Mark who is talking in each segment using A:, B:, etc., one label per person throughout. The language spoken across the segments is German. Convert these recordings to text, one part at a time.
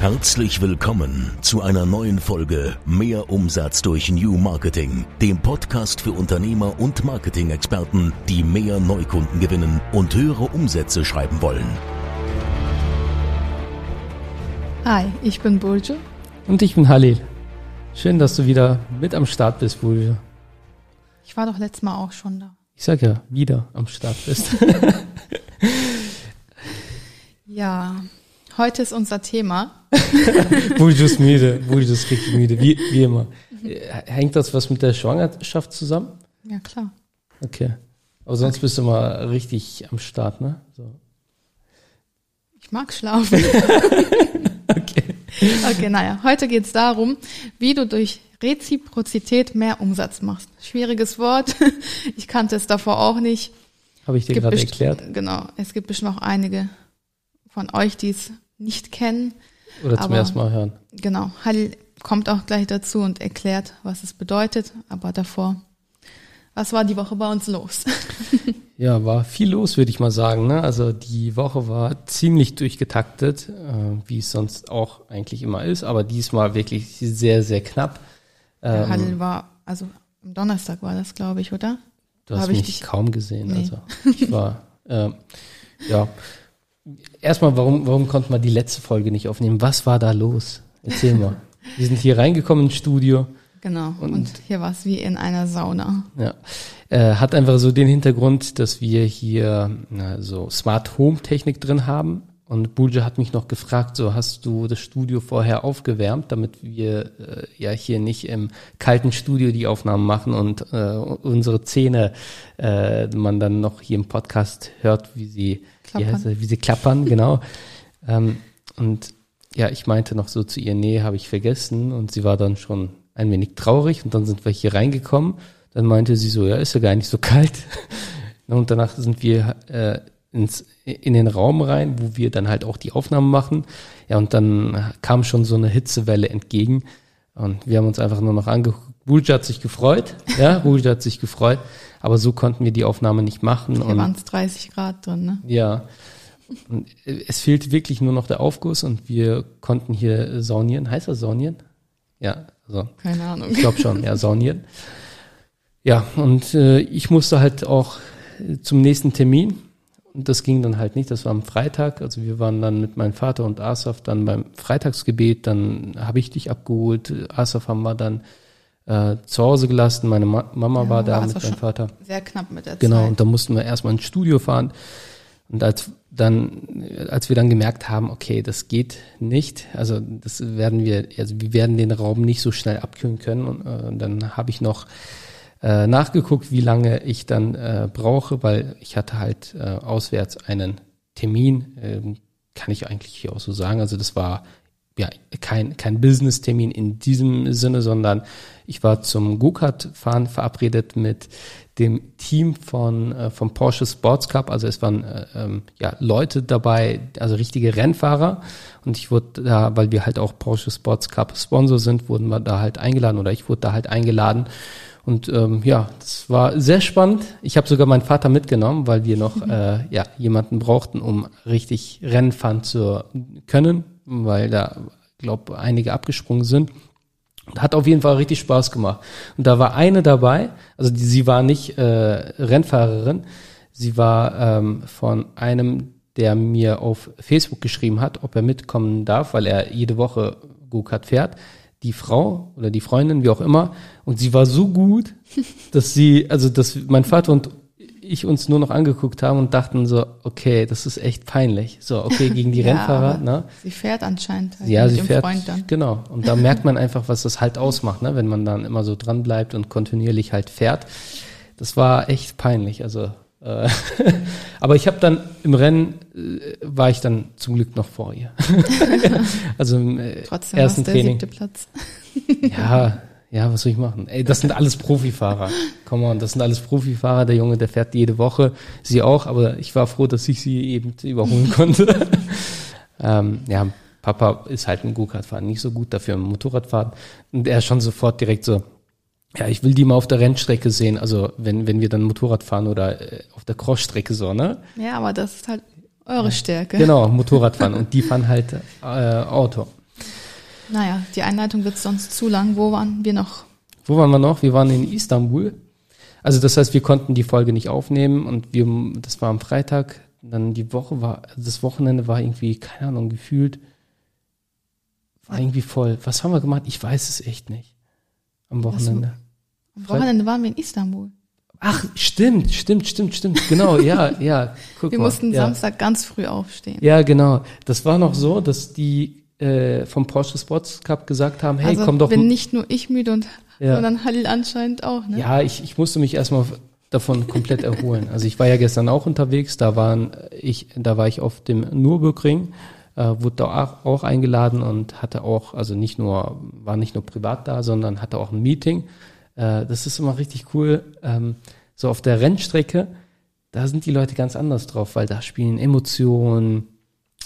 A: Herzlich willkommen zu einer neuen Folge Mehr Umsatz durch New Marketing, dem Podcast für Unternehmer und Marketing-Experten, die mehr Neukunden gewinnen und höhere Umsätze schreiben wollen.
B: Hi, ich bin Burju.
C: Und ich bin Halil. Schön, dass du wieder mit am Start bist, Burju.
B: Ich war doch letztes Mal auch schon da.
C: Ich sag ja, wieder am Start bist.
B: ja, heute ist unser Thema.
C: Burju ist müde, Burju ist richtig müde, wie, wie immer. Hängt das was mit der Schwangerschaft zusammen?
B: Ja, klar.
C: Okay. Aber sonst okay. bist du mal richtig am Start, ne? So.
B: Ich mag schlafen.
C: okay.
B: Okay, naja, heute geht es darum, wie du durch Reziprozität mehr Umsatz machst. Schwieriges Wort. Ich kannte es davor auch nicht.
C: Habe ich dir gerade erklärt.
B: Genau. Es gibt bestimmt auch einige von euch, die es nicht kennen.
C: Oder zum aber, ersten Mal hören.
B: Genau. Halil kommt auch gleich dazu und erklärt, was es bedeutet. Aber davor, was war die Woche bei uns los?
C: ja, war viel los, würde ich mal sagen. Ne? Also die Woche war ziemlich durchgetaktet, äh, wie es sonst auch eigentlich immer ist. Aber diesmal wirklich sehr, sehr knapp.
B: Ähm, Halil war, also am Donnerstag war das, glaube ich, oder?
C: Du hast mich dich kaum gesehen. Nee. Also ich war, äh, ja. Erstmal, warum, warum konnte man die letzte Folge nicht aufnehmen? Was war da los? Erzähl mal. Wir sind hier reingekommen ins Studio.
B: Genau. Und, und hier war es wie in einer Sauna.
C: Ja. Äh, hat einfach so den Hintergrund, dass wir hier na, so Smart Home Technik drin haben. Und Bulja hat mich noch gefragt, so hast du das Studio vorher aufgewärmt, damit wir äh, ja hier nicht im kalten Studio die Aufnahmen machen und äh, unsere Zähne äh, man dann noch hier im Podcast hört, wie sie, wie, heißt, wie sie klappern, genau. ähm, und ja, ich meinte noch so zu ihr, nee, habe ich vergessen. Und sie war dann schon ein wenig traurig und dann sind wir hier reingekommen. Dann meinte sie so, ja, ist ja gar nicht so kalt. Und danach sind wir äh, ins, in den Raum rein, wo wir dann halt auch die Aufnahmen machen. Ja, und dann kam schon so eine Hitzewelle entgegen. Und wir haben uns einfach nur noch angeguckt. Bulja hat sich gefreut. Ja, Bulja hat sich gefreut. Aber so konnten wir die Aufnahme nicht machen.
B: Hier waren es 30 Grad drin, ne?
C: Ja. Und es fehlt wirklich nur noch der Aufguss und wir konnten hier saunieren. Heißt das saunieren? Ja,
B: so. Keine Ahnung.
C: Ich glaube schon, ja, saunieren. Ja, und äh, ich musste halt auch zum nächsten Termin und das ging dann halt nicht, das war am Freitag. Also wir waren dann mit meinem Vater und Asaf dann beim Freitagsgebet, dann habe ich dich abgeholt. Asaf haben wir dann äh, zu Hause gelassen, meine Ma Mama ja, war da mit meinem Vater.
B: Sehr knapp mit der
C: genau, Zeit. Genau, und da mussten wir erstmal ins Studio fahren. Und als dann, als wir dann gemerkt haben, okay, das geht nicht, also das werden wir, also wir werden den Raum nicht so schnell abkühlen können. Und äh, dann habe ich noch äh, nachgeguckt, wie lange ich dann äh, brauche, weil ich hatte halt äh, auswärts einen Termin, äh, kann ich eigentlich hier auch so sagen. Also das war ja kein, kein Business-Termin in diesem Sinne, sondern ich war zum Go-Kart-Fahren verabredet mit dem Team von äh, vom Porsche Sports Cup. Also es waren äh, ähm, ja Leute dabei, also richtige Rennfahrer. Und ich wurde da, weil wir halt auch Porsche Sports Cup Sponsor sind, wurden wir da halt eingeladen oder ich wurde da halt eingeladen und ähm, ja, das war sehr spannend. Ich habe sogar meinen Vater mitgenommen, weil wir noch äh, ja, jemanden brauchten, um richtig Rennen fahren zu können, weil da, glaube einige abgesprungen sind. Hat auf jeden Fall richtig Spaß gemacht. Und da war eine dabei, also die, sie war nicht äh, Rennfahrerin, sie war ähm, von einem, der mir auf Facebook geschrieben hat, ob er mitkommen darf, weil er jede Woche Go-Kart fährt die Frau oder die Freundin, wie auch immer, und sie war so gut, dass sie, also dass mein Vater und ich uns nur noch angeguckt haben und dachten so, okay, das ist echt peinlich. So, okay, gegen die ja, Rennfahrer. Ne?
B: Sie fährt anscheinend.
C: Halt ja, sie fährt. Genau. Und da merkt man einfach, was das halt ausmacht, ne? wenn man dann immer so dran bleibt und kontinuierlich halt fährt. Das war echt peinlich. Also äh, aber ich habe dann im Rennen äh, war ich dann zum Glück noch vor ihr. also im äh, Trotzdem ersten der Training.
B: Siebte Platz.
C: ja, ja, was soll ich machen? Ey, das sind alles Profifahrer. Come on, das sind alles Profifahrer. Der Junge, der fährt jede Woche, sie auch, aber ich war froh, dass ich sie eben überholen konnte. ähm, ja, Papa ist halt ein Go-Kart-Fahren nicht so gut dafür im Motorradfahren. Und er ist schon sofort direkt so, ja, ich will die mal auf der Rennstrecke sehen, also wenn, wenn wir dann Motorrad fahren oder äh, auf der Crossstrecke so, ne?
B: Ja, aber das ist halt eure Stärke.
C: Genau, Motorradfahren und die fahren halt äh, Auto.
B: Naja, die Einleitung wird sonst zu lang. Wo waren wir noch?
C: Wo waren wir noch? Wir waren in Istanbul. Also das heißt, wir konnten die Folge nicht aufnehmen und wir, das war am Freitag. Dann die Woche war, also das Wochenende war irgendwie, keine Ahnung, gefühlt, war irgendwie voll. Was haben wir gemacht? Ich weiß es echt nicht. Am Wochenende.
B: Am Wochenende waren wir in Istanbul.
C: Ach, stimmt, stimmt, stimmt, stimmt. Genau, ja, ja.
B: Guck wir mal. mussten ja. Samstag ganz früh aufstehen.
C: Ja, genau. Das war noch so, dass die äh, vom Porsche Sports Cup gesagt haben, hey,
B: also
C: komm doch.
B: bin nicht nur ich müde und ja. sondern Halil anscheinend auch, ne?
C: Ja, ich, ich musste mich erstmal davon komplett erholen. Also ich war ja gestern auch unterwegs, da waren ich, da war ich auf dem Nürburgring, äh, wurde da auch, auch eingeladen und hatte auch, also nicht nur, war nicht nur privat da, sondern hatte auch ein Meeting äh, das ist immer richtig cool. Ähm, so auf der Rennstrecke, da sind die Leute ganz anders drauf, weil da spielen Emotionen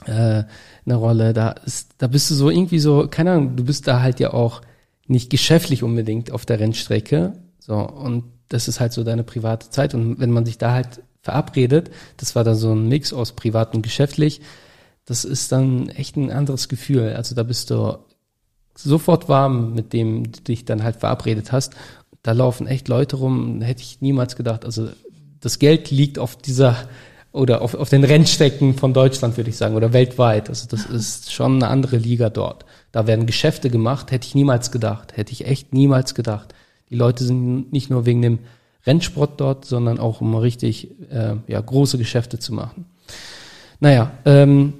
C: äh, eine Rolle. Da ist, da bist du so irgendwie so, keine Ahnung, du bist da halt ja auch nicht geschäftlich unbedingt auf der Rennstrecke. So, und das ist halt so deine private Zeit. Und wenn man sich da halt verabredet, das war dann so ein Mix aus privat und geschäftlich, das ist dann echt ein anderes Gefühl. Also da bist du sofort warm, mit dem du dich dann halt verabredet hast. Da laufen echt Leute rum, hätte ich niemals gedacht. Also das Geld liegt auf dieser oder auf, auf den Rennstrecken von Deutschland, würde ich sagen, oder weltweit. Also das ist schon eine andere Liga dort. Da werden Geschäfte gemacht, hätte ich niemals gedacht. Hätte ich echt niemals gedacht. Die Leute sind nicht nur wegen dem Rennsport dort, sondern auch um richtig äh, ja, große Geschäfte zu machen. Naja, ähm,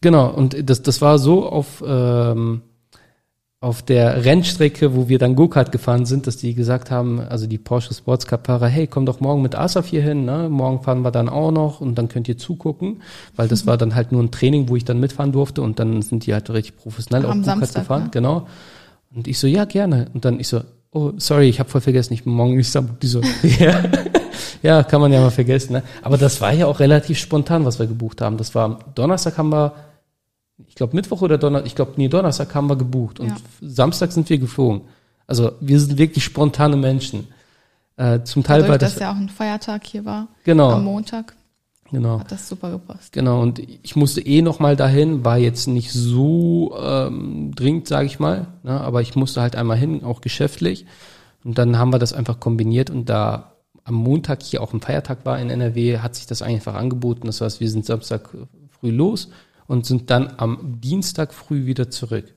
C: genau, und das, das war so auf ähm, auf der Rennstrecke, wo wir dann Go-Kart gefahren sind, dass die gesagt haben, also die Porsche Sports Cup Fahrer, hey, komm doch morgen mit Asaf hier hin, ne? Morgen fahren wir dann auch noch und dann könnt ihr zugucken, weil das mhm. war dann halt nur ein Training, wo ich dann mitfahren durfte und dann sind die halt richtig professionell
B: Am auf Go-Kart gefahren,
C: ne? genau. Und ich so, ja, gerne. Und dann ich so, oh, sorry, ich habe voll vergessen, ich bin morgen in Istanbul. Die so, ja. ja, kann man ja mal vergessen, ne? Aber das war ja auch relativ spontan, was wir gebucht haben. Das war Donnerstag haben wir ich glaube Mittwoch oder Donnerstag, ich glaube nee, Donnerstag haben wir gebucht und ja. Samstag sind wir geflogen. Also wir sind wirklich spontane Menschen. Äh, zum Teil
B: Dadurch, war das, dass ja auch ein Feiertag hier war.
C: Genau.
B: Am Montag.
C: Genau.
B: Hat das super gepasst.
C: Genau, und ich musste eh nochmal dahin, war jetzt nicht so ähm, dringend, sage ich mal, ne, aber ich musste halt einmal hin, auch geschäftlich. Und dann haben wir das einfach kombiniert und da am Montag hier auch ein Feiertag war in NRW, hat sich das einfach angeboten. Das heißt, wir sind Samstag früh los und sind dann am Dienstag früh wieder zurück.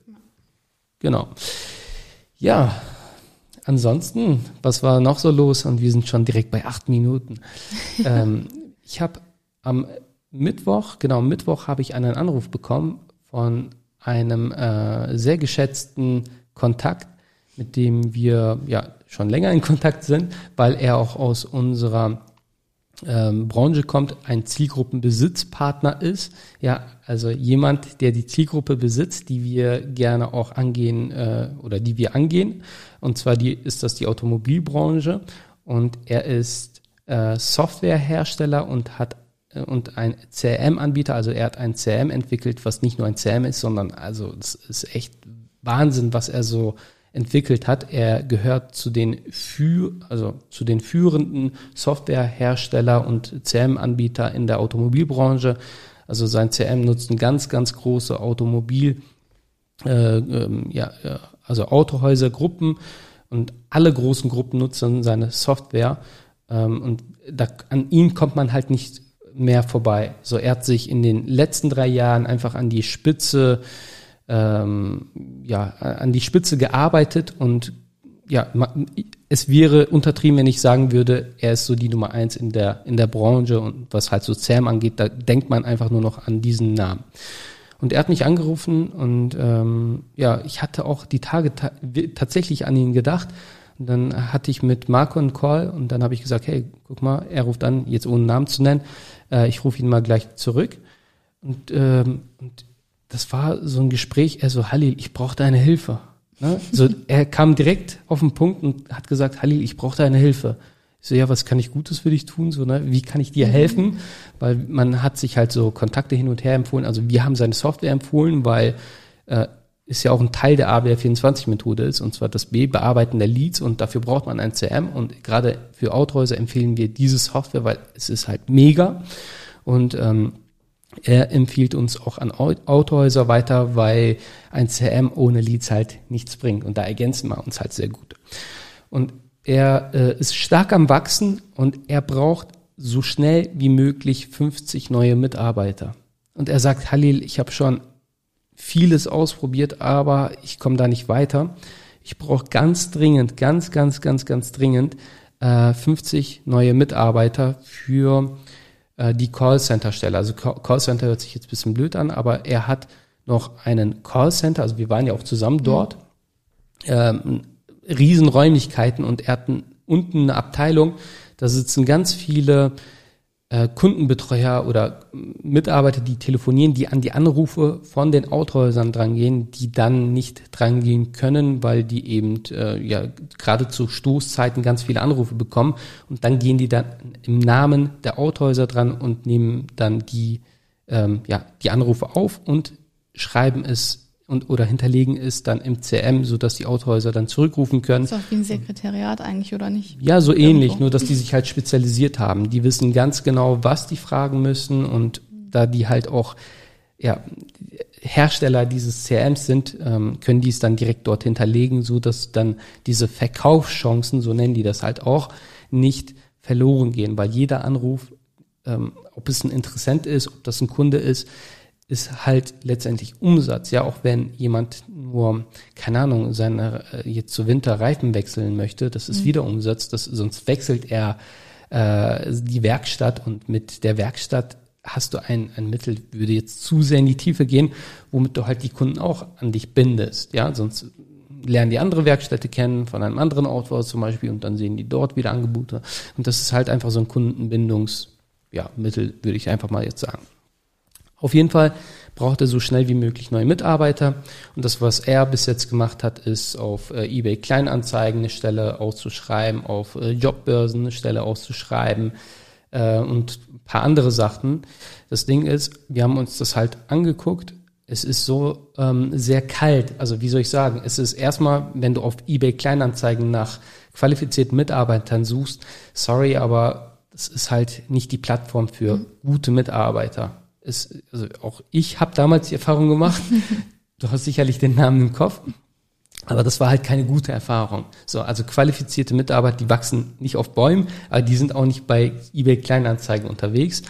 C: Genau. Ja, ansonsten, was war noch so los? Und wir sind schon direkt bei acht Minuten. ähm, ich habe am Mittwoch, genau, am Mittwoch habe ich einen Anruf bekommen von einem äh, sehr geschätzten Kontakt, mit dem wir ja schon länger in Kontakt sind, weil er auch aus unserer ähm, Branche kommt, ein Zielgruppenbesitzpartner ist. Ja, also jemand, der die Zielgruppe besitzt, die wir gerne auch angehen äh, oder die wir angehen. Und zwar die, ist das die Automobilbranche. Und er ist äh, Softwarehersteller und hat äh, und ein CRM-Anbieter, also er hat ein CRM entwickelt, was nicht nur ein CRM ist, sondern also es ist echt Wahnsinn, was er so entwickelt hat. Er gehört zu den, für, also zu den führenden Softwarehersteller und CM-Anbieter in der Automobilbranche. Also sein CM nutzt ein ganz, ganz große Automobil, äh, ähm, ja, also Autohäusergruppen und alle großen Gruppen nutzen seine Software. Ähm, und da, an ihm kommt man halt nicht mehr vorbei. So, er hat sich in den letzten drei Jahren einfach an die Spitze ähm, ja, an die Spitze gearbeitet und ja, es wäre untertrieben, wenn ich sagen würde, er ist so die Nummer eins in der, in der Branche und was halt so Sam angeht, da denkt man einfach nur noch an diesen Namen. Und er hat mich angerufen und ähm, ja, ich hatte auch die Tage ta tatsächlich an ihn gedacht. Und dann hatte ich mit Marco einen Call und dann habe ich gesagt, hey, guck mal, er ruft an, jetzt ohne Namen zu nennen, äh, ich rufe ihn mal gleich zurück. Und, ähm, und das war so ein Gespräch, er so, Halil, ich brauche deine Hilfe. Ne? So, er kam direkt auf den Punkt und hat gesagt, Halil, ich brauche deine Hilfe. Ich so, ja, was kann ich Gutes für dich tun? So, ne? Wie kann ich dir helfen? Weil man hat sich halt so Kontakte hin und her empfohlen. Also wir haben seine Software empfohlen, weil äh, ist ja auch ein Teil der AWR24-Methode ist, und zwar das B-Bearbeiten der Leads und dafür braucht man ein CM und gerade für Autohäuser empfehlen wir diese Software, weil es ist halt mega und ähm, Er empfiehlt uns auch an Autohäuser weiter, weil ein CM ohne Leads halt nichts bringt. Und da ergänzen wir uns halt sehr gut. Und er äh, ist stark am Wachsen und er braucht so schnell wie möglich 50 neue Mitarbeiter. Und er sagt, Halil, ich habe schon vieles ausprobiert, aber ich komme da nicht weiter. Ich brauche ganz dringend, ganz, ganz, ganz, ganz dringend äh, 50 neue Mitarbeiter für äh, die Callcenter-Stelle. Also Callcenter hört sich jetzt ein bisschen blöd an, aber er hat noch einen Callcenter, also wir waren ja auch zusammen mhm. dort, ähm, Riesenräumlichkeiten und er hat unten eine Abteilung, da sitzen ganz viele äh, Kundenbetreuer oder Mitarbeiter, die telefonieren, die an die Anrufe von den Autohäusern drangehen, die dann nicht drangehen können, weil die eben äh, ja gerade zu Stoßzeiten ganz viele Anrufe bekommen. Und dann gehen die dann im Namen der Autohäuser dran und nehmen dann die ähm, ja die Anrufe auf und schreiben es und oder hinterlegen ist dann im CM, so dass die Autohäuser dann zurückrufen können.
B: Das ist auch wie ein Sekretariat eigentlich oder nicht?
C: Ja, so Irgendwo. ähnlich, nur dass die sich halt spezialisiert haben. Die wissen ganz genau, was die fragen müssen und da die halt auch ja, Hersteller dieses CMs sind, ähm, können die es dann direkt dort hinterlegen, so dass dann diese Verkaufschancen, so nennen die das halt auch, nicht verloren gehen, weil jeder Anruf, ähm, ob es ein Interessent ist, ob das ein Kunde ist, ist halt letztendlich Umsatz. Ja, auch wenn jemand nur, keine Ahnung, seine äh, jetzt zu Winter Reifen wechseln möchte, das ist mhm. wieder Umsatz, das, sonst wechselt er äh, die Werkstatt und mit der Werkstatt hast du ein, ein Mittel, würde jetzt zu sehr in die Tiefe gehen, womit du halt die Kunden auch an dich bindest. Ja, sonst lernen die andere Werkstätte kennen, von einem anderen Autohaus zum Beispiel, und dann sehen die dort wieder Angebote. Und das ist halt einfach so ein Kundenbindungsmittel, ja, würde ich einfach mal jetzt sagen. Auf jeden Fall braucht er so schnell wie möglich neue Mitarbeiter. Und das, was er bis jetzt gemacht hat, ist auf äh, eBay Kleinanzeigen eine Stelle auszuschreiben, auf äh, Jobbörsen eine Stelle auszuschreiben äh, und ein paar andere Sachen. Das Ding ist, wir haben uns das halt angeguckt. Es ist so ähm, sehr kalt. Also wie soll ich sagen? Es ist erstmal, wenn du auf eBay Kleinanzeigen nach qualifizierten Mitarbeitern suchst, sorry, aber das ist halt nicht die Plattform für mhm. gute Mitarbeiter es, also auch ich habe damals die Erfahrung gemacht, du hast sicherlich den Namen im Kopf, aber das war halt keine gute Erfahrung. So, also qualifizierte Mitarbeiter, die wachsen nicht auf Bäumen, aber die sind auch nicht bei eBay Kleinanzeigen unterwegs.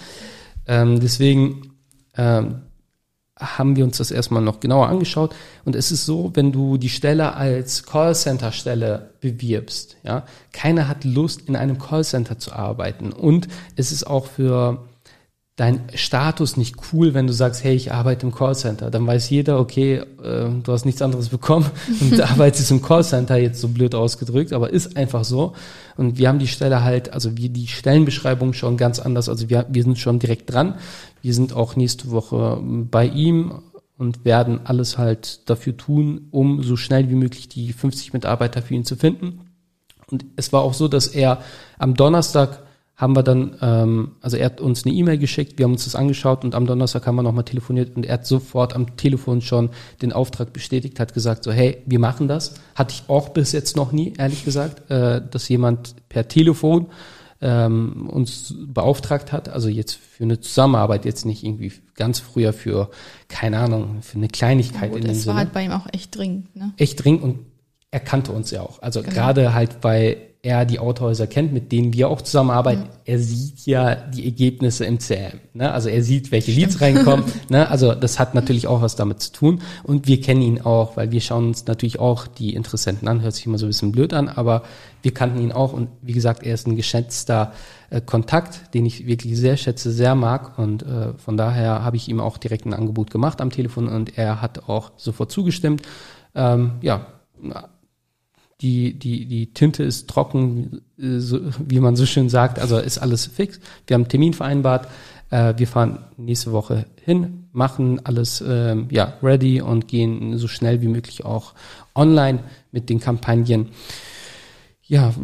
C: Ähm, deswegen ähm, haben wir uns das erstmal noch genauer angeschaut. Und es ist so, wenn du die Stelle als Callcenter-Stelle bewirbst, ja, keiner hat Lust, in einem Callcenter zu arbeiten. Und es ist auch für dein Status nicht cool, wenn du sagst, hey, ich arbeite im Callcenter. Dann weiß jeder, okay, äh, du hast nichts anderes bekommen und arbeitest im Callcenter, jetzt so blöd ausgedrückt, aber ist einfach so. Und wir haben die Stelle halt, also wir die Stellenbeschreibung schon ganz anders. Also wir, wir sind schon direkt dran. Wir sind auch nächste Woche bei ihm und werden alles halt dafür tun, um so schnell wie möglich die 50 Mitarbeiter für ihn zu finden. Und es war auch so, dass er am Donnerstag haben wir dann, ähm, also er hat uns eine E-Mail geschickt, wir haben uns das angeschaut und am Donnerstag haben wir nochmal telefoniert und er hat sofort am Telefon schon den Auftrag bestätigt, hat gesagt so, hey, wir machen das. Hatte ich auch bis jetzt noch nie, ehrlich gesagt, äh, dass jemand per Telefon ähm, uns beauftragt hat, also jetzt für eine Zusammenarbeit, jetzt nicht irgendwie ganz früher für, keine Ahnung, für eine Kleinigkeit
B: gut, in dem Sinne. Das war halt bei ihm auch echt dringend, ne?
C: Echt dringend und er kannte uns ja auch. Also genau. gerade halt bei er die Autohäuser kennt, mit denen wir auch zusammenarbeiten, mhm. er sieht ja die Ergebnisse im CRM. Ne? Also er sieht, welche Stimmt. Leads reinkommen. ne? Also das hat natürlich auch was damit zu tun. Und wir kennen ihn auch, weil wir schauen uns natürlich auch die Interessenten an. Hört sich immer so ein bisschen blöd an, aber wir kannten ihn auch. Und wie gesagt, er ist ein geschätzter äh, Kontakt, den ich wirklich sehr schätze, sehr mag. Und äh, von daher habe ich ihm auch direkt ein Angebot gemacht am Telefon und er hat auch sofort zugestimmt. Ähm, ja, die, die, die Tinte ist trocken, äh, so, wie man so schön sagt, also ist alles fix. Wir haben einen Termin vereinbart, äh, wir fahren nächste Woche hin, machen alles äh, ja, ready und gehen so schnell wie möglich auch online mit den Kampagnen. Ja,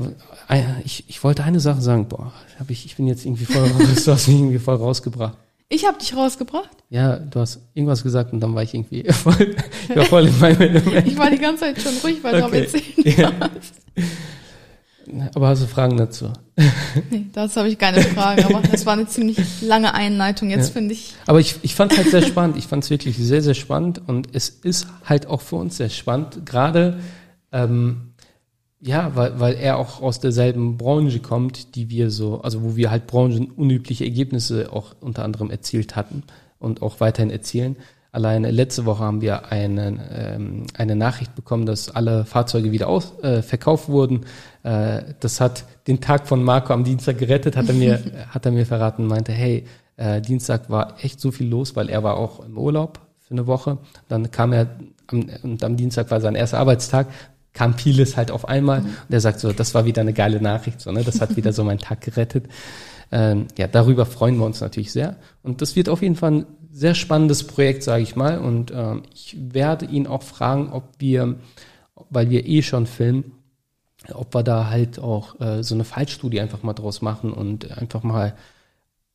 C: ich, ich wollte eine Sache sagen, boah, hab ich, ich bin jetzt irgendwie voll, mich irgendwie voll rausgebracht.
B: Ich habe dich rausgebracht?
C: Ja, du hast irgendwas gesagt und dann war ich irgendwie voll, ich war voll in meinem Element.
B: Ich war die ganze Zeit schon ruhig, weil okay. du am ja.
C: Aber hast du Fragen dazu?
B: Nee, dazu habe ich keine Fragen, aber das war eine ziemlich lange Einleitung jetzt,
C: Ja.
B: finde ich.
C: Aber ich, ich fand es halt sehr spannend. Ich fand es wirklich sehr, sehr spannend und es ist halt auch für uns sehr spannend. Gerade, ähm, ja, weil, weil er auch aus derselben Branche kommt, die wir so, also wo wir halt branchenunübliche Ergebnisse auch unter anderem erzielt hatten und auch weiterhin erzielen. Allein letzte Woche haben wir einen, ähm, eine Nachricht bekommen, dass alle Fahrzeuge wieder aus, äh, verkauft wurden. Äh, das hat den Tag von Marco am Dienstag gerettet, hat er mir, hat er mir verraten, meinte, hey, äh, Dienstag war echt so viel los, weil er war auch im Urlaub für eine Woche. Dann kam er am, und am Dienstag war sein erster Arbeitstag, kam vieles halt auf einmal. Und er sagt so, das war wieder eine geile Nachricht, so, ne? das hat wieder so meinen Tag gerettet. Ähm, ja, darüber freuen wir uns natürlich sehr. Und das wird auf jeden Fall ein sehr spannendes Projekt, sage ich mal. Und ähm, ich werde ihn auch fragen, ob wir, weil wir eh schon filmen, ob wir da halt auch äh, so eine Fallstudie einfach mal draus machen und einfach mal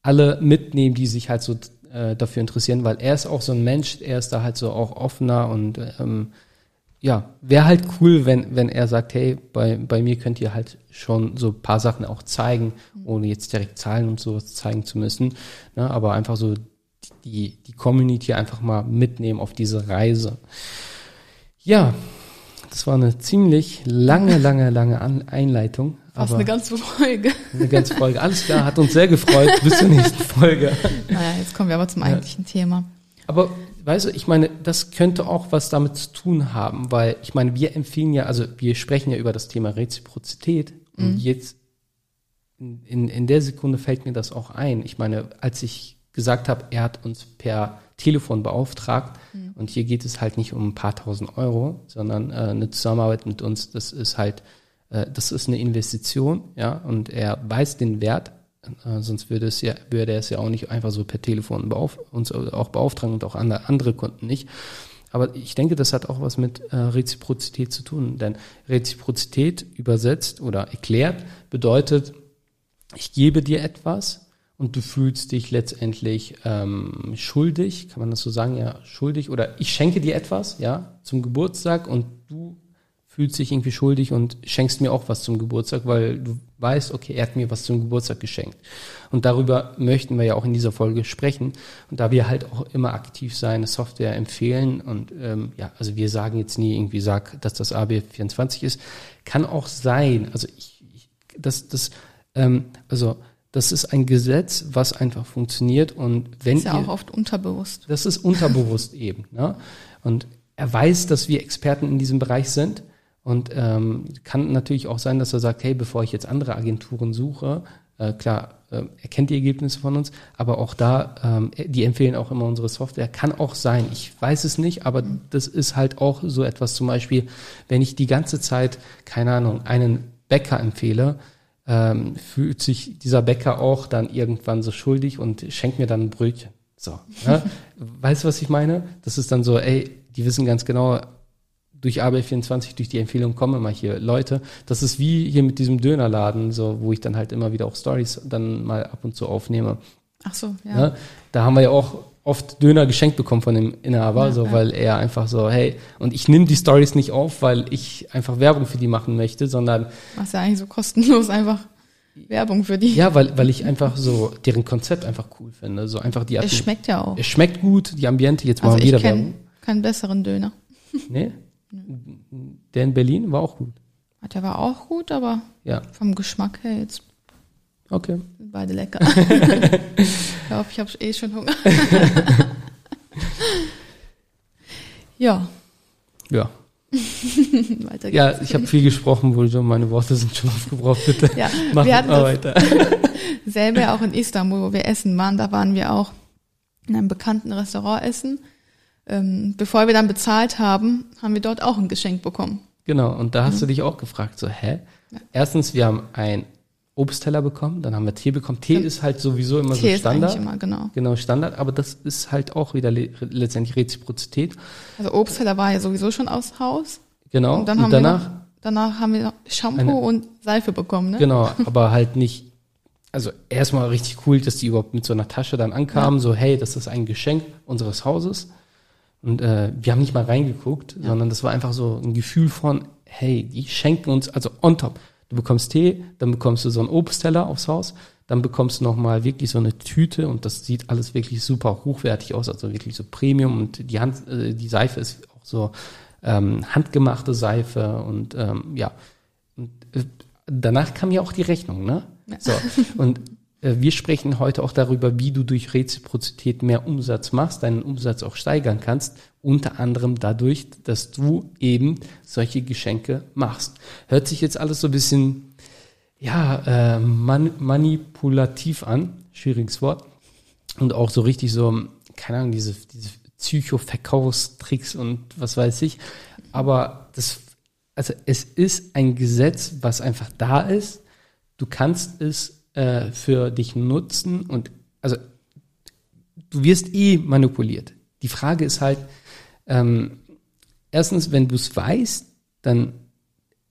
C: alle mitnehmen, die sich halt so äh, dafür interessieren, weil er ist auch so ein Mensch, er ist da halt so auch offener und ähm, ja, wäre halt cool, wenn, wenn er sagt, hey, bei, bei mir könnt ihr halt schon so ein paar Sachen auch zeigen, ohne jetzt direkt Zahlen und sowas zeigen zu müssen, ne, aber einfach so die, die Community einfach mal mitnehmen auf diese Reise. Ja, das war eine ziemlich lange, lange, lange An Einleitung.
B: Fast eine ganze Folge.
C: eine ganze Folge. Alles klar, hat uns sehr gefreut. Bis zur nächsten Folge.
B: Naja, jetzt kommen wir aber zum eigentlichen Thema.
C: Aber weißt du, ich meine, das könnte auch was damit zu tun haben, weil ich meine, wir empfehlen ja, also wir sprechen ja über das Thema Reziprozität. Und jetzt in, in, der Sekunde fällt mir das auch ein. Ich meine, als ich gesagt habe, er hat uns per Telefon beauftragt und hier geht es halt nicht um ein paar tausend Euro, sondern äh, eine Zusammenarbeit mit uns, das ist halt, äh, das ist eine Investition, ja, und er weiß den Wert, äh, sonst würde es ja, würde er es ja auch nicht einfach so per Telefon beauf uns auch beauftragen und auch andere, Kunden nicht. Aber ich denke, das hat auch was mit äh, Reziprozität zu tun, denn Reziprozität übersetzt oder erklärt bedeutet, ich gebe dir etwas und du fühlst dich letztendlich ähm, schuldig, kann man das so sagen, ja, schuldig oder ich schenke dir etwas, ja, zum Geburtstag und du fühlst dich irgendwie schuldig und schenkst mir auch was zum Geburtstag, weil du weißt, okay, er hat mir was zum Geburtstag geschenkt. Und darüber möchten wir ja auch in dieser Folge sprechen. Und da wir halt auch immer aktiv seine Software empfehlen und ähm, ja, also wir sagen jetzt nie irgendwie, sag, dass das AB24 ist, kann auch sein, also ich, ich das, das, ähm, also das ist ein Gesetz, was einfach funktioniert und wenn
B: Ist ja
C: ihr,
B: auch oft unterbewusst.
C: das ist unterbewusst eben. Ne? Und er weiß, dass wir Experten in diesem Bereich sind. Und ähm, kann natürlich auch sein, dass er sagt, hey, bevor ich jetzt andere Agenturen suche, äh, klar, äh, er kennt die Ergebnisse von uns, aber auch da, ähm, die empfehlen auch immer unsere Software. Kann auch sein, ich weiß es nicht, aber das ist halt auch so etwas zum Beispiel, wenn ich die ganze Zeit, keine Ahnung, einen Bäcker empfehle, ähm, fühlt sich dieser Bäcker auch dann irgendwann so schuldig und schenkt mir dann ein Brötchen. So. Ne? weißt du, was ich meine? Das ist dann so, ey, die wissen ganz genau, durch AB24, durch die Empfehlung kommen immer hier Leute. Das ist wie hier mit diesem Dönerladen, so, wo ich dann halt immer wieder auch Stories dann mal ab und zu aufnehme.
B: Ach so, ja.
C: Ne? Da haben wir ja auch oft Döner geschenkt bekommen von dem Inhaber,
B: Ja,
C: so
B: ja.
C: weil er einfach so, hey, und ich nehme die Stories nicht auf, weil ich einfach Werbung für die machen möchte, sondern
B: Machst ja eigentlich so kostenlos einfach Werbung für die.
C: ja, weil, weil ich einfach so deren Konzept einfach cool finde. So einfach die
B: Es
C: Atmo-
B: schmeckt ja auch.
C: es schmeckt gut, die Ambiente, jetzt
B: Also
C: machen wir
B: ich
C: wieder
B: kenne
C: Werbung.
B: keinen besseren Döner.
C: Nee? Der in Berlin war auch gut.
B: Der war auch gut, aber
C: Ja,
B: vom Geschmack her jetzt
C: okay.
B: sind beide lecker. ich glaube, ich habe eh schon Hunger. ja,
C: Ja.
B: weiter geht's.
C: Ja, ich habe viel gesprochen, wohl schon, meine Worte sind schon aufgebraucht, bitte.
B: Ja,
C: Mach
B: wir hatten
C: mal weiter.
B: selber auch in Istanbul, wo wir essen waren. Da waren wir auch in einem bekannten Restaurant essen. Ähm, bevor wir dann bezahlt haben, haben wir dort auch ein Geschenk bekommen.
C: Genau, und da
B: Mhm.
C: hast du dich auch gefragt, so, hä? Erstens, wir haben ein Obstteller bekommen, dann haben wir Tee bekommen. Tee ist halt sowieso immer
B: Tee
C: so
B: ist
C: Standard.
B: eigentlich immer, genau.
C: Genau, Standard, aber das ist halt auch wieder le letztendlich Reziprozität.
B: Also Obstteller war ja sowieso schon aus Haus.
C: Genau,
B: Und
C: und,
B: dann haben
C: danach,
B: wir noch, danach haben wir noch Shampoo
C: Eine-
B: und Seife bekommen, ne?
C: genau, aber halt nicht, also erstmal richtig cool, dass die überhaupt mit so einer Tasche dann ankamen, so, hey, das ist ein Geschenk unseres Hauses. Und äh, wir haben nicht mal reingeguckt, sondern das war einfach so ein Gefühl von, hey, die schenken uns, also on top. Du bekommst Tee, dann bekommst du so einen Obstteller aufs Haus, dann bekommst du nochmal wirklich so eine Tüte und das sieht alles wirklich super hochwertig aus, also wirklich so Premium und die Hand, äh, die Seife ist auch so ähm, handgemachte Seife und ähm, ja. Und, äh, danach kam ja auch die Rechnung, ne? Ja. So. Und wir sprechen heute auch darüber, wie du durch Reziprozität mehr Umsatz machst, deinen Umsatz auch steigern kannst, unter anderem dadurch, dass du eben solche Geschenke machst. Hört sich jetzt alles so ein bisschen ja, äh, man manipulativ an, schwieriges Wort, und auch so richtig so, keine Ahnung, diese, diese Psycho-Verkaufstricks und was weiß ich. Aber das, also es ist ein Gesetz, was einfach da ist. Du kannst es äh, für dich nutzen und also du wirst eh manipuliert. Die Frage ist halt, ähm, erstens, wenn du es weißt, dann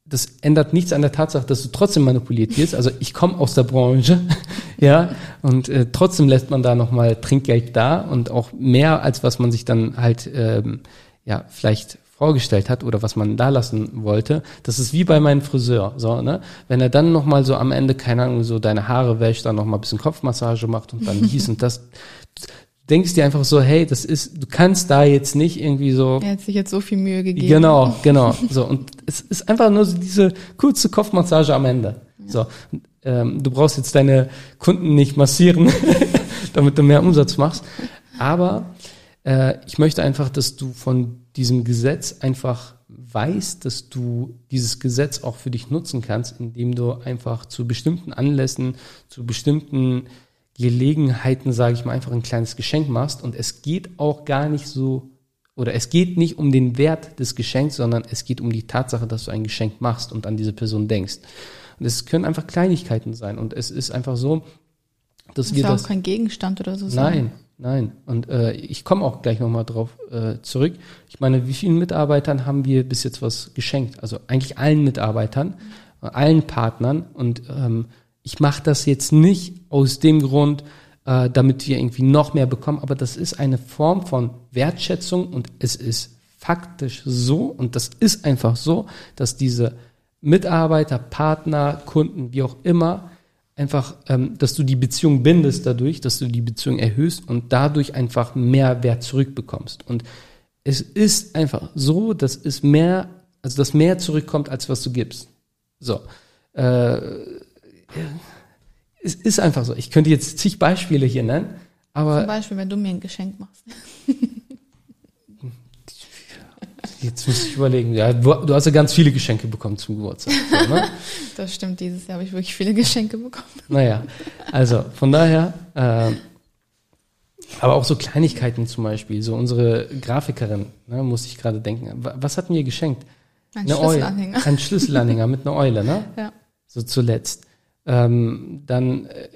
C: das ändert nichts an der Tatsache, dass du trotzdem manipuliert wirst. Also ich komme aus der Branche, ja, und äh, trotzdem lässt man da nochmal Trinkgeld da und auch mehr, als was man sich dann halt, ähm, ja, vielleicht vorgestellt hat oder was man da lassen wollte. Das ist wie bei meinem Friseur, so, ne? Wenn er dann nochmal so am Ende, keine Ahnung, so deine Haare wäscht, dann nochmal ein bisschen Kopfmassage macht und dann dies und das denkst dir einfach so, hey, das ist, du kannst da jetzt nicht irgendwie so.
B: Er hat sich jetzt so viel Mühe gegeben.
C: Genau, genau. So und es ist einfach nur so diese kurze Kopfmassage am Ende. Ja. So, ähm, du brauchst jetzt deine Kunden nicht massieren, damit du mehr Umsatz machst. Aber äh, ich möchte einfach, dass du von diesem Gesetz einfach weißt, dass du dieses Gesetz auch für dich nutzen kannst, indem du einfach zu bestimmten Anlässen, zu bestimmten Gelegenheiten, sage ich mal, einfach ein kleines Geschenk machst. Und es geht auch gar nicht so, oder es geht nicht um den Wert des Geschenks, sondern es geht um die Tatsache, dass du ein Geschenk machst und an diese Person denkst. Und es können einfach Kleinigkeiten sein. Und es ist einfach so, dass das wir das.
B: auch kein Gegenstand oder so
C: sein. Nein. Und äh, ich komme auch gleich nochmal drauf äh, zurück. Ich meine, wie vielen Mitarbeitern haben wir bis jetzt was geschenkt? Also eigentlich allen Mitarbeitern, allen Partnern und ähm, ich mache das jetzt nicht aus dem Grund, äh, damit wir irgendwie noch mehr bekommen, aber das ist eine Form von Wertschätzung und es ist faktisch so und das ist einfach so, dass diese Mitarbeiter, Partner, Kunden, wie auch immer, einfach, ähm, dass du die Beziehung bindest dadurch, dass du die Beziehung erhöhst und dadurch einfach mehr Wert zurückbekommst. Und es ist einfach so, dass es mehr, also dass mehr zurückkommt, als was du gibst. So. Äh, es ist einfach so. Ich könnte jetzt zig Beispiele hier nennen, aber.
B: Zum Beispiel, wenn du mir ein Geschenk machst.
C: Jetzt muss ich überlegen. Ja, du hast ja ganz viele Geschenke bekommen zum Geburtstag. So, ne?
B: Das stimmt, dieses Jahr habe ich wirklich viele Geschenke bekommen.
C: Naja, also von daher, äh, aber auch so Kleinigkeiten zum Beispiel. So unsere Grafikerin, ne, muss ich gerade denken. Was hat mir geschenkt?
B: Ein eine Schlüsselanhänger.
C: Eule. Ein Schlüsselanhänger mit einer Eule, ne?
B: Ja.
C: So zuletzt. Ähm, dann, äh,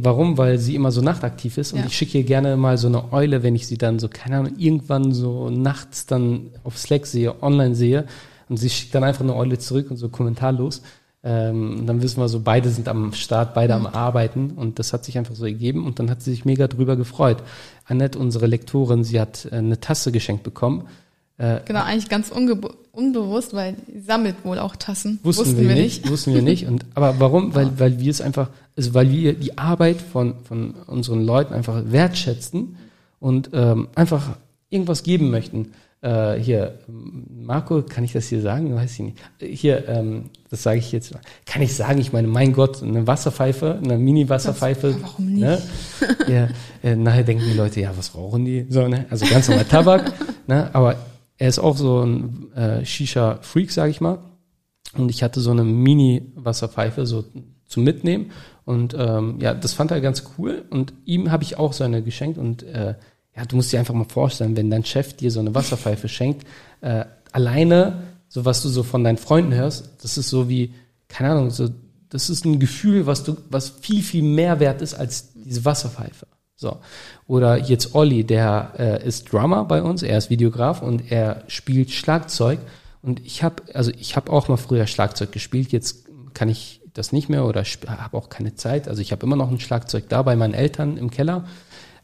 C: warum? Weil sie immer so nachtaktiv ist und ja. ich schicke ihr gerne mal so eine Eule, wenn ich sie dann so, keine Ahnung, irgendwann so nachts dann auf Slack sehe, online sehe und sie schickt dann einfach eine Eule zurück und so kommentarlos. Ähm, und dann wissen wir so, beide sind am Start, beide mhm. am Arbeiten und das hat sich einfach so ergeben und dann hat sie sich mega drüber gefreut. Annette, unsere Lektorin, sie hat äh, eine Tasse geschenkt bekommen
B: äh, genau, eigentlich ganz unbewusst, weil sie sammelt wohl auch Tassen.
C: Wussten, wussten wir, wir, nicht. Wussten wir nicht. Und, aber warum? Weil, weil wir es einfach, also weil wir die Arbeit von, von unseren Leuten einfach wertschätzen und ähm, einfach irgendwas geben möchten. Äh, hier, Marco, kann ich das hier sagen? Weiß ich nicht. Hier, ähm, das sage ich jetzt. Kann ich sagen? Ich meine, mein Gott, eine Wasserpfeife, eine Mini-Wasserpfeife.
B: Warum nicht?
C: Ne? Ja, äh, nachher denken die Leute, ja, was rauchen die? So, ne? Also ganz normal Tabak. ne? Aber er ist auch so ein äh, Shisha-Freak, sage ich mal. Und ich hatte so eine Mini-Wasserpfeife so zum Mitnehmen. Und ähm, ja, das fand er ganz cool. Und ihm habe ich auch so eine geschenkt. Und äh, ja, du musst dir einfach mal vorstellen, wenn dein Chef dir so eine Wasserpfeife schenkt, äh, alleine, so was du so von deinen Freunden hörst, das ist so wie, keine Ahnung, so, das ist ein Gefühl, was du, was viel, viel mehr wert ist als diese Wasserpfeife. So. Oder jetzt Olli, der äh, ist Drummer bei uns, er ist Videograf und er spielt Schlagzeug. Und ich habe, also ich habe auch mal früher Schlagzeug gespielt, jetzt kann ich das nicht mehr oder habe auch keine Zeit. Also ich habe immer noch ein Schlagzeug da bei meinen Eltern im Keller.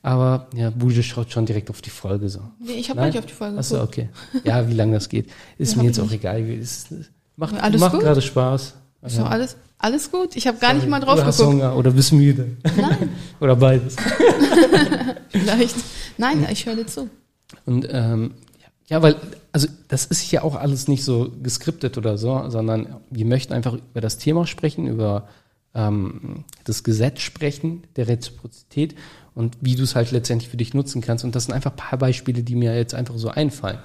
C: Aber ja, Buje schaut schon direkt auf die Folge so.
B: Nee, ich habe nicht auf die Folge
C: Achso, okay. Ja, wie lange das geht, ist mir jetzt auch egal. Es macht, macht gerade Spaß.
B: Ist doch alles, alles gut. Ich habe gar nicht mal drauf
C: oder hast
B: geguckt.
C: Hunger oder bist müde.
B: Nein,
C: oder beides.
B: vielleicht. Nein, ich höre dir zu.
C: Und ähm, ja, weil, also das ist ja auch alles nicht so geskriptet oder so, sondern wir möchten einfach über das Thema sprechen, über ähm, das Gesetz sprechen, der Reziprozität und wie du es halt letztendlich für dich nutzen kannst. Und das sind einfach ein paar Beispiele, die mir jetzt einfach so einfallen.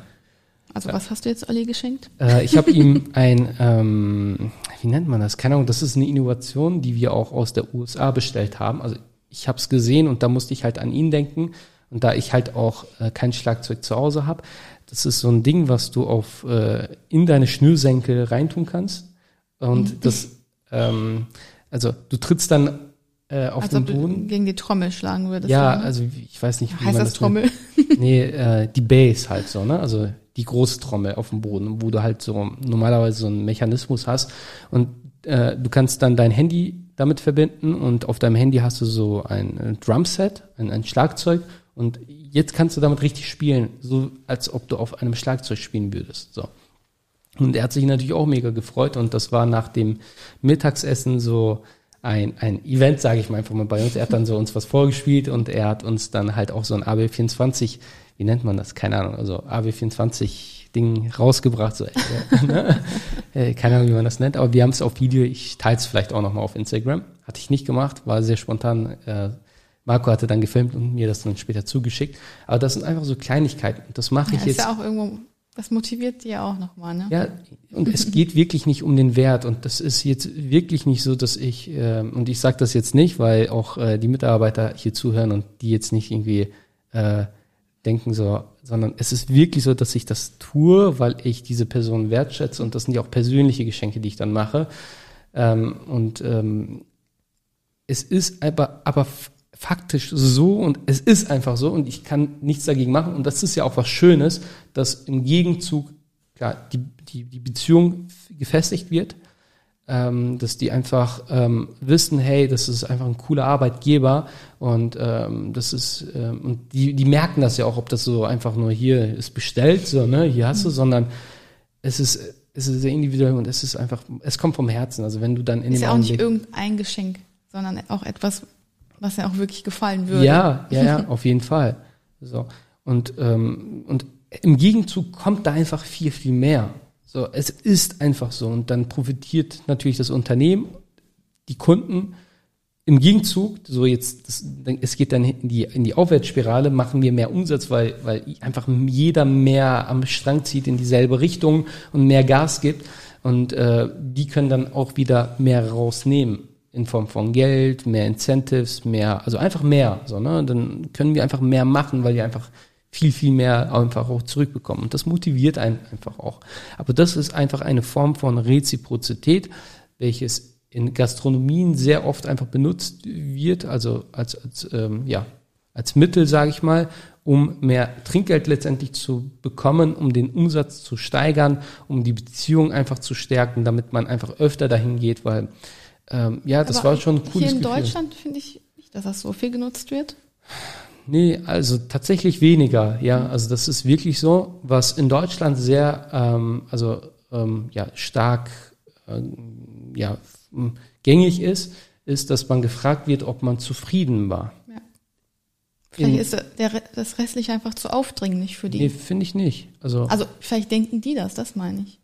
B: Also was hast du jetzt Olli geschenkt?
C: Äh, ich habe ihm ein, ähm, wie nennt man das? Keine Ahnung, das ist eine Innovation, die wir auch aus der USA bestellt haben. Also ich habe es gesehen und da musste ich halt an ihn denken. Und da ich halt auch äh, kein Schlagzeug zu Hause habe, das ist so ein Ding, was du auf äh, in deine Schnürsenkel reintun kannst. Und das, ähm, also du trittst dann äh, auf
B: Als
C: den Boden.
B: gegen die Trommel schlagen würdest.
C: Ja,
B: ne?
C: also ich weiß nicht, wie
B: heißt
C: man
B: das Trommel?
C: Nee, äh, die Bass halt so, ne? Also die große Trommel auf dem Boden, wo du halt so normalerweise so einen Mechanismus hast und äh, du kannst dann dein Handy damit verbinden und auf deinem Handy hast du so ein äh, Drumset, ein, ein Schlagzeug und jetzt kannst du damit richtig spielen, so als ob du auf einem Schlagzeug spielen würdest. So. Und er hat sich natürlich auch mega gefreut und das war nach dem Mittagsessen so ein, ein Event, sage ich mal einfach mal bei uns. Er hat dann so uns was vorgespielt und er hat uns dann halt auch so ein AB24, wie nennt man das? Keine Ahnung, also AB24 Ding rausgebracht, so, äh, ne? äh, keine Ahnung, wie man das nennt, aber wir haben es auf Video, ich teile es vielleicht auch nochmal auf Instagram. Hatte ich nicht gemacht, war sehr spontan. Äh, Marco hatte dann gefilmt und mir das dann später zugeschickt. Aber das sind einfach so Kleinigkeiten. Das mache
B: Ja,
C: ich
B: ist
C: jetzt.
B: ja auch irgendwo, das motiviert dir auch nochmal, ne?
C: Ja, und es geht wirklich nicht um den Wert. Und das ist jetzt wirklich nicht so, dass ich, ähm, und ich sage das jetzt nicht, weil auch äh, die Mitarbeiter hier zuhören und die jetzt nicht irgendwie äh, denken so, sondern es ist wirklich so, dass ich das tue, weil ich diese Person wertschätze und das sind ja auch persönliche Geschenke, die ich dann mache. Ähm, und ähm, es ist aber, aber faktisch so und es ist einfach so und ich kann nichts dagegen machen und das ist ja auch was Schönes, dass im Gegenzug klar, die, die, die Beziehung gefestigt wird, ähm, dass die einfach ähm, wissen, hey, das ist einfach ein cooler Arbeitgeber und ähm, das ist ähm, und die, die merken das ja auch, ob das so einfach nur hier ist bestellt, so ne, hier hast du, sondern es ist es ist sehr individuell und es ist einfach, es kommt vom Herzen. Also wenn du dann in
B: Ist
C: dem
B: ja auch nicht irgendein Geschenk, sondern auch etwas, was ja auch wirklich gefallen würde.
C: Ja, ja, ja, auf jeden Fall. So. Und, ähm, und im Gegenzug kommt da einfach viel, viel mehr. So, es ist einfach so. Und dann profitiert natürlich das Unternehmen, die Kunden. Im Gegenzug, so jetzt, das, es geht dann in die, in die Aufwärtsspirale, machen wir mehr Umsatz, weil, weil einfach jeder mehr am Strang zieht in dieselbe Richtung und mehr Gas gibt. Und äh, die können dann auch wieder mehr rausnehmen in Form von Geld, mehr Incentives, mehr, also einfach mehr. So, ne? Dann können wir einfach mehr machen, weil wir einfach viel, viel mehr einfach auch zurückbekommen. Und das motiviert einen einfach auch. Aber das ist einfach eine Form von Reziprozität, welches in Gastronomien sehr oft einfach benutzt wird, also als, als ähm, ja, als Mittel, sage ich mal, um mehr Trinkgeld letztendlich zu bekommen, um den Umsatz zu steigern, um die Beziehung einfach zu stärken, damit man einfach öfter dahin geht, weil ähm, ja, das
B: Aber
C: war schon ein cooles
B: Hier in
C: Gefühl.
B: Deutschland finde ich nicht, dass das so viel genutzt wird.
C: Nee, also tatsächlich weniger, ja. Also das ist wirklich so, was in Deutschland sehr, ähm, also ähm, ja, stark ähm, ja, gängig ist, ist, dass man gefragt wird, ob man zufrieden war.
B: Vielleicht
C: In-
B: ist der, das Restliche einfach zu aufdringlich für die.
C: Nee, finde ich nicht. Also
B: Also vielleicht denken die das, das meine ich.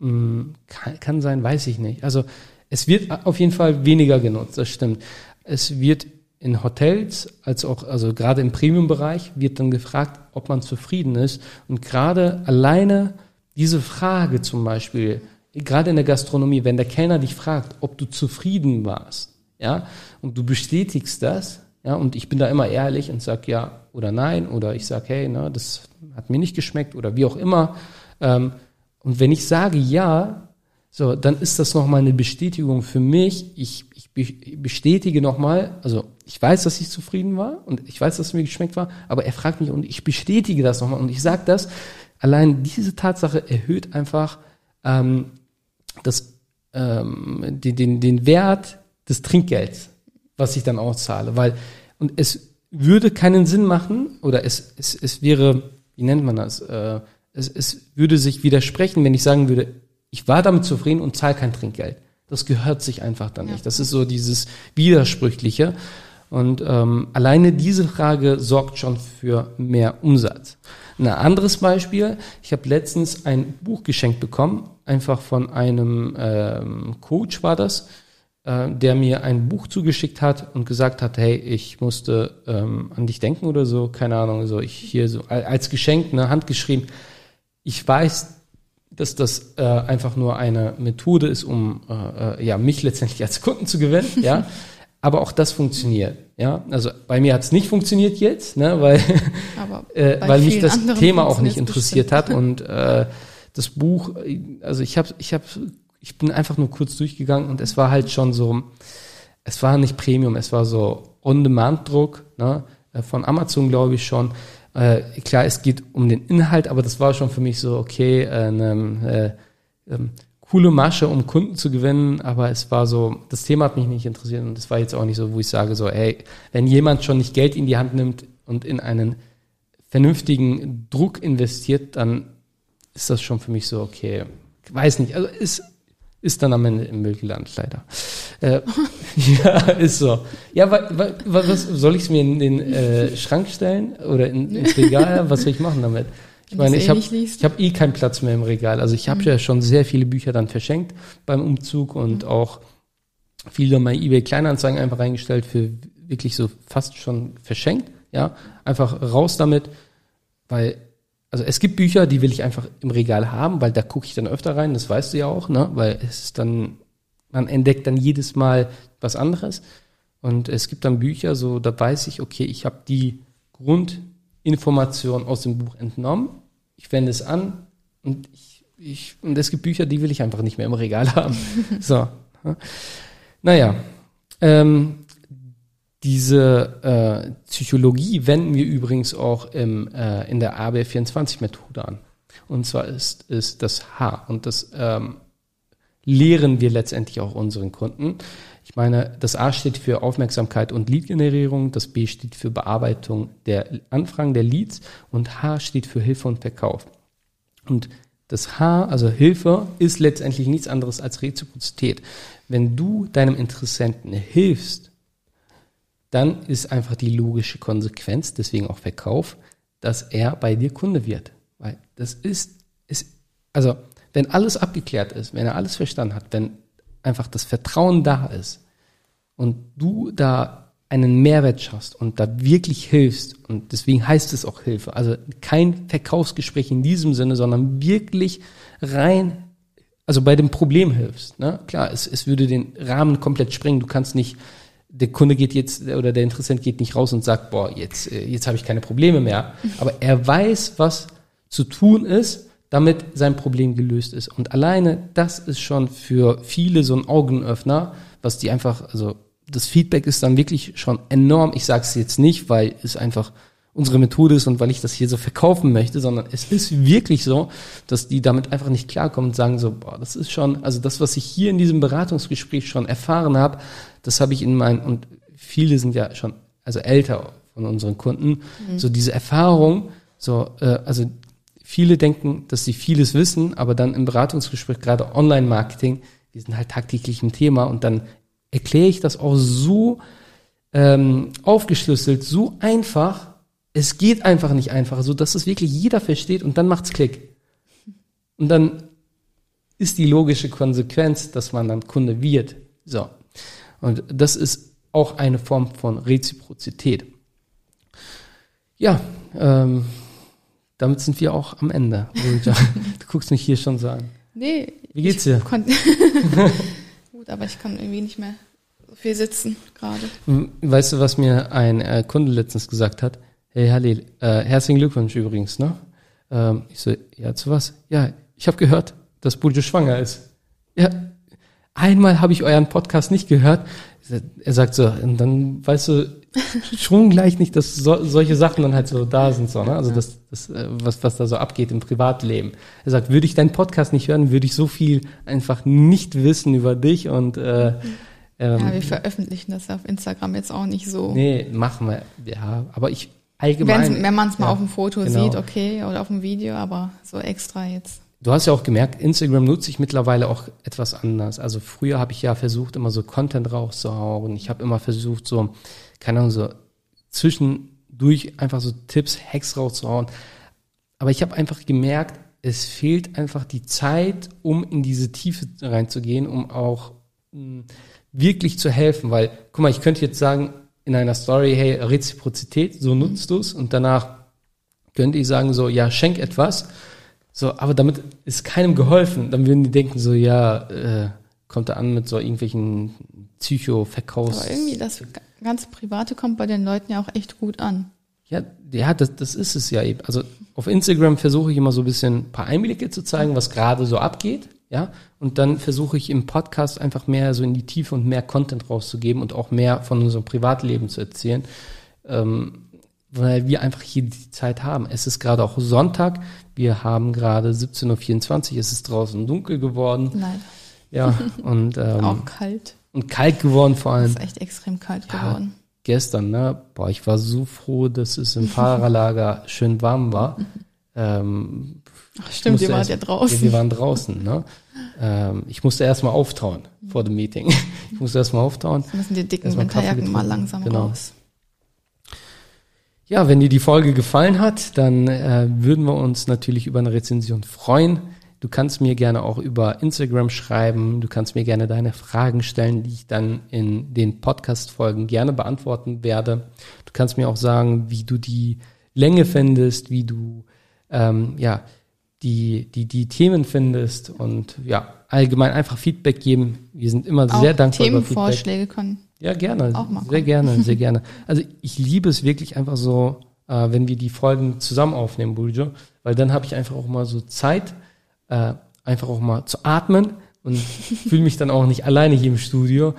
C: mh, kann, kann sein, weiß ich nicht. Also es wird auf jeden Fall weniger genutzt, das stimmt. Es wird in Hotels, als auch, also gerade im Premium-Bereich, wird dann gefragt, ob man zufrieden ist. Und gerade alleine diese Frage zum Beispiel, gerade in der Gastronomie, wenn der Kellner dich fragt, ob du zufrieden warst, ja, und du bestätigst das, ja, und ich bin da immer ehrlich und sag ja oder nein, oder ich sag, hey, ne, das hat mir nicht geschmeckt oder wie auch immer. Ähm, und wenn ich sage ja, so, dann ist das nochmal eine Bestätigung für mich. Ich, ich be- bestätige nochmal, also ich weiß, dass ich zufrieden war und ich weiß, dass es mir geschmeckt war, aber er fragt mich und ich bestätige das nochmal und ich sage das. Allein diese Tatsache erhöht einfach ähm, das, ähm, den, den, den Wert des Trinkgelds, was ich dann auszahle. Weil, und es würde keinen Sinn machen, oder es, es, es wäre, wie nennt man das? Äh, es, es würde sich widersprechen, wenn ich sagen würde, ich war damit zufrieden und zahle kein Trinkgeld. Das gehört sich einfach dann nicht. Das ist so dieses Widersprüchliche. Und ähm, alleine diese Frage sorgt schon für mehr Umsatz. Ein anderes Beispiel, ich habe letztens ein Buch geschenkt bekommen, einfach von einem ähm, Coach war das, äh, der mir ein Buch zugeschickt hat und gesagt hat, hey, ich musste ähm, an dich denken oder so, keine Ahnung, so ich hier so als Geschenk, eine Hand geschrieben. Ich weiß, dass das äh, einfach nur eine Methode ist, um äh, äh ja mich letztendlich als Kunden zu gewinnen, ja. Aber auch das funktioniert. Ja, also bei mir hat es nicht funktioniert jetzt, ne, weil, äh, weil mich das Thema auch nicht interessiert bestimmt. hat und äh, das Buch, also ich habe, ich habe, ich bin einfach nur kurz durchgegangen und es war halt schon so, es war nicht Premium, es war so On-Demand-Druck ne, von Amazon, glaube ich schon. Äh, klar, es geht um den Inhalt, aber das war schon für mich so okay. Äh, ne, äh, ähm, coole Masche, um Kunden zu gewinnen, aber es war so, das Thema hat mich nicht interessiert und es war jetzt auch nicht so, wo ich sage so, hey, wenn jemand schon nicht Geld in die Hand nimmt und in einen vernünftigen Druck investiert, dann ist das schon für mich so, okay, weiß nicht, also ist, ist dann am Ende im Müll gelandet, leider. Äh, ja, ist so. Ja, wa, wa, was soll ich es mir in den äh, Schrank stellen oder in, ins Regal? Was soll ich machen damit? Ich meine, ich habe ich hab eh keinen Platz mehr im Regal. Also ich habe mhm. ja schon sehr viele Bücher dann verschenkt beim Umzug und mhm. auch viele mal eBay Kleinanzeigen einfach reingestellt für wirklich so fast schon verschenkt. Ja, einfach raus damit, weil also es gibt Bücher, die will ich einfach im Regal haben, weil da gucke ich dann öfter rein. Das weißt du ja auch, ne? Weil es ist dann man entdeckt dann jedes Mal was anderes. Und es gibt dann Bücher, so da weiß ich, okay, ich habe die Grundinformation aus dem Buch entnommen ich wende es an und ich, ich, und es gibt Bücher, die will ich einfach nicht mehr im Regal haben. so. Naja. Ähm, diese äh, Psychologie wenden wir übrigens auch im, äh, in der ABF24-Methode an. Und zwar ist, ist das H. Und das ähm, lehren wir letztendlich auch unseren Kunden. Ich meine, das A steht für Aufmerksamkeit und Lead-Generierung, das B steht für Bearbeitung der Anfragen der Leads und H steht für Hilfe und Verkauf. Und das H, also Hilfe, ist letztendlich nichts anderes als Reziprozität. Wenn du deinem Interessenten hilfst, dann ist einfach die logische Konsequenz, deswegen auch Verkauf, dass er bei dir Kunde wird. Weil das ist, ist also wenn alles abgeklärt ist, wenn er alles verstanden hat, wenn einfach das Vertrauen da ist und du da einen Mehrwert schaffst und da wirklich hilfst und deswegen heißt es auch Hilfe. Also kein Verkaufsgespräch in diesem Sinne, sondern wirklich rein, also bei dem Problem hilfst. Ne? Klar, es, es würde den Rahmen komplett sprengen. Du kannst nicht, der Kunde geht jetzt oder der Interessent geht nicht raus und sagt, boah, jetzt, äh, jetzt habe ich keine Probleme mehr. Aber er weiß, was zu tun ist damit sein Problem gelöst ist. Und alleine das ist schon für viele so ein Augenöffner, was die einfach, also das Feedback ist dann wirklich schon enorm. Ich sage es jetzt nicht, weil es einfach unsere Methode ist und weil ich das hier so verkaufen möchte, sondern es ist wirklich so, dass die damit einfach nicht klarkommen und sagen so, boah, das ist schon, also das, was ich hier in diesem Beratungsgespräch schon erfahren habe, das habe ich in meinen, und viele sind ja schon, also älter von unseren Kunden, mhm. so diese Erfahrung, so, äh, also viele denken, dass sie vieles wissen, aber dann im Beratungsgespräch, gerade Online-Marketing, wir sind halt tagtäglich im Thema und dann erkläre ich das auch so ähm, aufgeschlüsselt, so einfach. Es geht einfach nicht einfach, so dass es wirklich jeder versteht und dann macht's Klick. Und dann ist die logische Konsequenz, dass man dann Kunde wird. So. Und das ist auch eine Form von Reziprozität. Ja, ähm, damit sind wir auch am Ende. du guckst mich hier schon so an.
B: Nee.
C: Wie geht's dir?
B: Gut, aber ich kann irgendwie nicht mehr so viel sitzen gerade.
C: Weißt du, was mir ein äh, Kunde letztens gesagt hat? Hey Halil, äh, herzlichen Glückwunsch übrigens, ne? Ähm, ich so, ja, zu was? Ja, ich habe gehört, dass Buljo schwanger ist. Ja, einmal habe ich euren Podcast nicht gehört. Er sagt so, und dann weißt du, schon gleich nicht, dass so, solche Sachen dann halt so da sind, so, ne? Also das, das, äh, was, was da so abgeht im Privatleben. Er sagt, würde ich deinen Podcast nicht hören, würde ich so viel einfach nicht wissen über dich und äh,
B: ähm, ja, wir veröffentlichen das auf Instagram jetzt auch nicht so.
C: Nee, machen wir. Ja, aber ich allgemein.
B: Wenn's, wenn man es mal ja, auf dem Foto genau. sieht, okay, oder auf dem Video, aber so extra jetzt.
C: Du hast ja auch gemerkt, Instagram nutze ich mittlerweile auch etwas anders. Also früher habe ich ja versucht, immer so Content rauszuhauen. Ich habe immer versucht, so, keine Ahnung, so zwischendurch einfach so Tipps, Hacks rauszuhauen. Aber ich habe einfach gemerkt, es fehlt einfach die Zeit, um in diese Tiefe reinzugehen, um auch mh, wirklich zu helfen. Weil, guck mal, ich könnte jetzt sagen, in einer Story, hey, Reziprozität, so nutzt du es und danach könnte ich sagen so, ja, schenk etwas. So, aber damit ist keinem geholfen. Dann würden die denken so, ja, äh, kommt er an mit so irgendwelchen Psycho-Verkaufs.
B: Aber irgendwie das ganz Private kommt bei den Leuten ja auch echt gut an.
C: Ja, ja, das, das ist es ja eben. Also auf Instagram versuche ich immer so ein bisschen ein paar Einblicke zu zeigen, was gerade so abgeht. Ja, und dann versuche ich im Podcast einfach mehr so in die Tiefe und mehr Content rauszugeben und auch mehr von unserem Privatleben zu erzählen. Ähm, weil wir einfach hier die Zeit haben. Es ist gerade auch Sonntag. Wir haben gerade 17.24 Uhr. Es ist draußen dunkel geworden.
B: Nein.
C: Ja, und, ähm,
B: auch kalt.
C: Und kalt geworden vor allem.
B: Es ist echt extrem kalt
C: ja,
B: geworden.
C: Gestern, ne? Boah, ich war so froh, dass es im Fahrerlager schön warm war. Ähm,
B: Ach, stimmt, ihr wart ja draußen.
C: Ja, wir waren draußen, ne? Ähm, ich musste erstmal auftauen vor dem Meeting. Ich musste erstmal auftauen.
B: Jetzt müssen die dicken Winterjacken mal langsam
C: genau.
B: raus.
C: Ja, wenn dir die Folge gefallen hat, dann äh, würden wir uns natürlich über eine Rezension freuen. Du kannst mir gerne auch über Instagram schreiben. Du kannst mir gerne deine Fragen stellen, die ich dann in den Podcast-Folgen gerne beantworten werde. Du kannst mir auch sagen, wie du die Länge findest, wie du ähm, ja die die die Themen findest und ja allgemein einfach Feedback geben. Wir sind immer
B: auch
C: sehr dankbar
B: über Feedback. Themenvorschläge können
C: ja, gerne.
B: Auch mal
C: sehr gerne, sehr gerne. Also ich liebe es wirklich einfach so, äh, wenn wir die Folgen zusammen aufnehmen, Burjo, weil dann habe ich einfach auch mal so Zeit, äh, einfach auch mal zu atmen und fühle mich dann auch nicht alleine hier im Studio.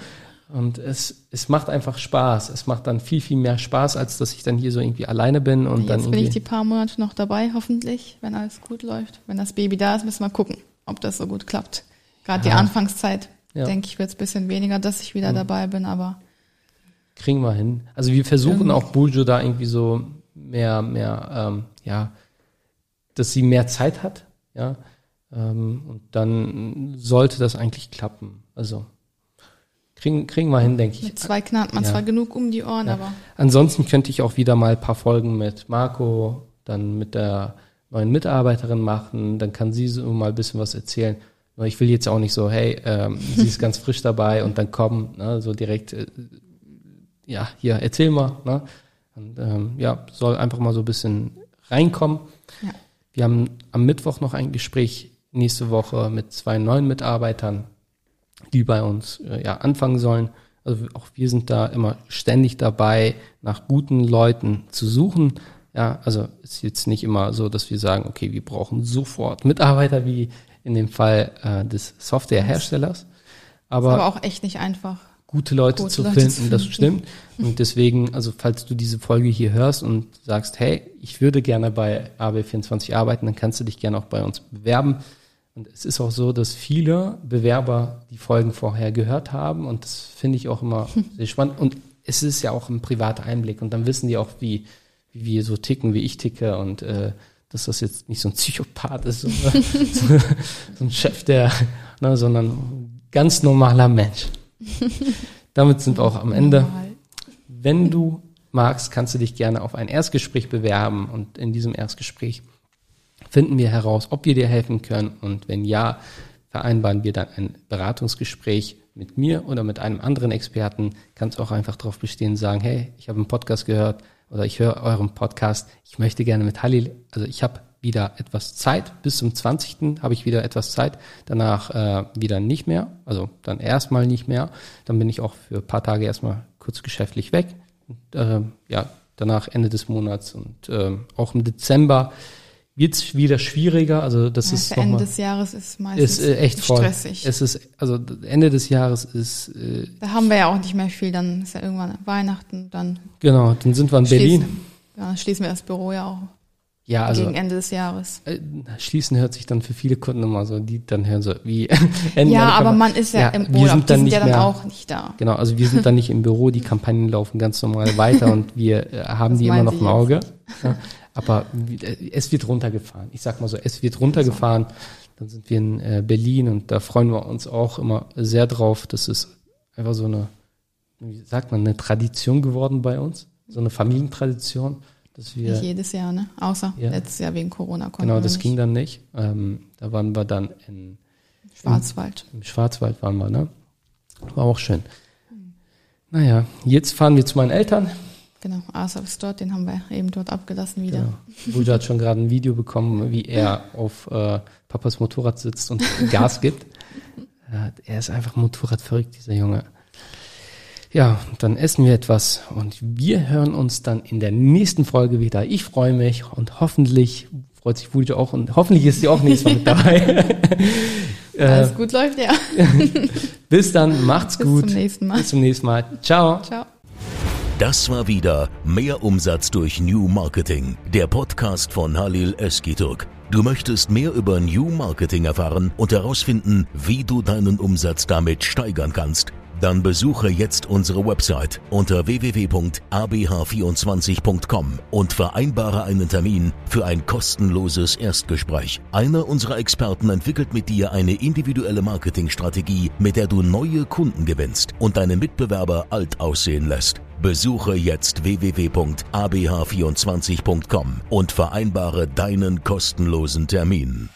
C: Und es, es macht einfach Spaß. Es macht dann viel, viel mehr Spaß, als dass ich dann hier so irgendwie alleine bin und
B: Jetzt
C: dann.
B: bin ich die paar Monate noch dabei, hoffentlich, wenn alles gut läuft. Wenn das Baby da ist, müssen wir gucken, ob das so gut klappt. Gerade
C: Ja.
B: die Anfangszeit,
C: Ja.
B: denke ich, wird es bisschen weniger, dass ich wieder dabei bin, aber
C: Kriegen wir hin. Also wir versuchen
B: Irgendwie.
C: auch Buljo da irgendwie so mehr, mehr, ähm, ja, dass sie mehr Zeit hat, ja. Ähm, und dann sollte das eigentlich klappen. Also kriegen, kriegen wir hin, denke ich.
B: mit zwei knallt man
C: Ja.
B: zwar genug um die Ohren,
C: Ja.
B: aber
C: Ansonsten könnte ich auch wieder mal ein paar Folgen mit Marco, dann mit der neuen Mitarbeiterin machen, dann kann sie so mal ein bisschen was erzählen. Ich will jetzt auch nicht so, hey, ähm, sie ist ganz frisch dabei und dann kommen, ne, so direkt, äh, ja, hier, erzähl mal, ne? Und ähm, ja, soll einfach mal so ein bisschen reinkommen.
B: Ja.
C: Wir haben am Mittwoch noch ein Gespräch nächste Woche mit zwei neuen Mitarbeitern, die bei uns äh, ja anfangen sollen. Also auch wir sind da immer ständig dabei, nach guten Leuten zu suchen. Ja, also ist jetzt nicht immer so, dass wir sagen, okay, wir brauchen sofort Mitarbeiter wie in dem Fall äh, des Softwareherstellers.
B: aber
C: Aber,
B: auch echt nicht einfach.
C: gute Leute
B: gute
C: zu
B: Leute zu
C: finden, das
B: finden.
C: stimmt. Und deswegen, also falls du diese Folge hier hörst und sagst, hey, ich würde gerne bei AB24 arbeiten, dann kannst du dich gerne auch bei uns bewerben. Und es ist auch so, dass viele Bewerber die Folgen vorher gehört haben und das finde ich auch immer sehr spannend. Und es ist ja auch ein privater Einblick und dann wissen die auch, wie, wie wir so ticken, wie ich ticke und äh, dass das jetzt nicht so ein Psychopath ist, so, so, so ein Chef, der, ne, sondern ein ganz normaler Mensch. Damit sind wir auch am Ende. Wenn du magst, kannst du dich gerne auf ein Erstgespräch bewerben und in diesem Erstgespräch finden wir heraus, ob wir dir helfen können und wenn ja, vereinbaren wir dann ein Beratungsgespräch mit mir oder mit einem anderen Experten. Kannst auch einfach darauf bestehen, sagen, hey, ich habe einen Podcast gehört oder ich höre euren Podcast, ich möchte gerne mit Halil, also ich habe wieder etwas Zeit, bis zum 20. habe ich wieder etwas Zeit, danach äh, wieder nicht mehr, also dann erstmal nicht mehr, dann bin ich auch für ein paar Tage erstmal kurz geschäftlich weg, und, äh, ja, danach Ende des Monats und äh, auch im Dezember wird es wieder schwieriger, also das
B: Ja,
C: ist noch
B: Ende
C: mal,
B: des Jahres ist meistens
C: ist äh, echt voll.
B: stressig.
C: Es ist, also Ende des Jahres ist, äh,
B: da haben wir ja auch nicht mehr viel, dann ist ja irgendwann Weihnachten, dann
C: genau, dann sind wir in Berlin.
B: ja, dann schließen wir das Büro ja auch
C: Ja, also
B: gegen Ende des Jahres.
C: äh, schließen hört sich dann für viele Kunden immer so, die dann hören so, wie Ende
B: Ja, aber man ist ja, im
C: wir
B: Urlaub,
C: sind
B: die
C: dann
B: sind
C: nicht
B: ja dann
C: mehr,
B: auch nicht da.
C: Genau, also wir sind dann nicht im Büro, die Kampagnen laufen ganz normal weiter und wir äh, haben
B: Das
C: die immer noch im Auge. Ja, Aber es wird runtergefahren. Ich sag mal so, es wird runtergefahren. Dann sind wir in äh, Berlin und da freuen wir uns auch immer sehr drauf. Das ist einfach so eine, wie sagt man, eine Tradition geworden bei uns. So eine Familientradition. Dass wir,
B: Nicht jedes Jahr, ne? Außer
C: Ja.
B: letztes Jahr wegen Corona konnten
C: genau, das ging dann nicht. Ähm, da waren wir dann in,
B: Schwarzwald.
C: im Schwarzwald waren wir, ne? War auch schön. Naja, jetzt fahren wir zu meinen Eltern.
B: Genau, Asaf ist dort, den haben wir eben dort abgelassen wieder.
C: Genau. Bulja hat schon gerade ein Video bekommen, wie er auf äh, Papas Motorrad sitzt und Gas gibt. Äh, er ist einfach Motorrad verrückt, dieser Junge. Ja, dann essen wir etwas und wir hören uns dann in der nächsten Folge wieder. Ich freue mich und hoffentlich freut sich Bulja auch und hoffentlich ist sie auch nächstes Mal mit dabei. äh,
B: Alles gut läuft, ja.
C: bis dann, macht's
B: Bis
C: gut.
B: zum nächsten Mal.
C: Bis zum nächsten Mal. Ciao.
B: Ciao.
A: Das war wieder Mehr Umsatz durch New Marketing, der Podcast von Halil Eskiturk. Du möchtest mehr über New Marketing erfahren und herausfinden, wie du deinen Umsatz damit steigern kannst? Dann besuche jetzt unsere Website unter www.abh24.com und vereinbare einen Termin für ein kostenloses Erstgespräch. Einer unserer Experten entwickelt mit dir eine individuelle Marketingstrategie, mit der du neue Kunden gewinnst und deine Mitbewerber alt aussehen lässt. Besuche jetzt www.abh24.com und vereinbare deinen kostenlosen Termin.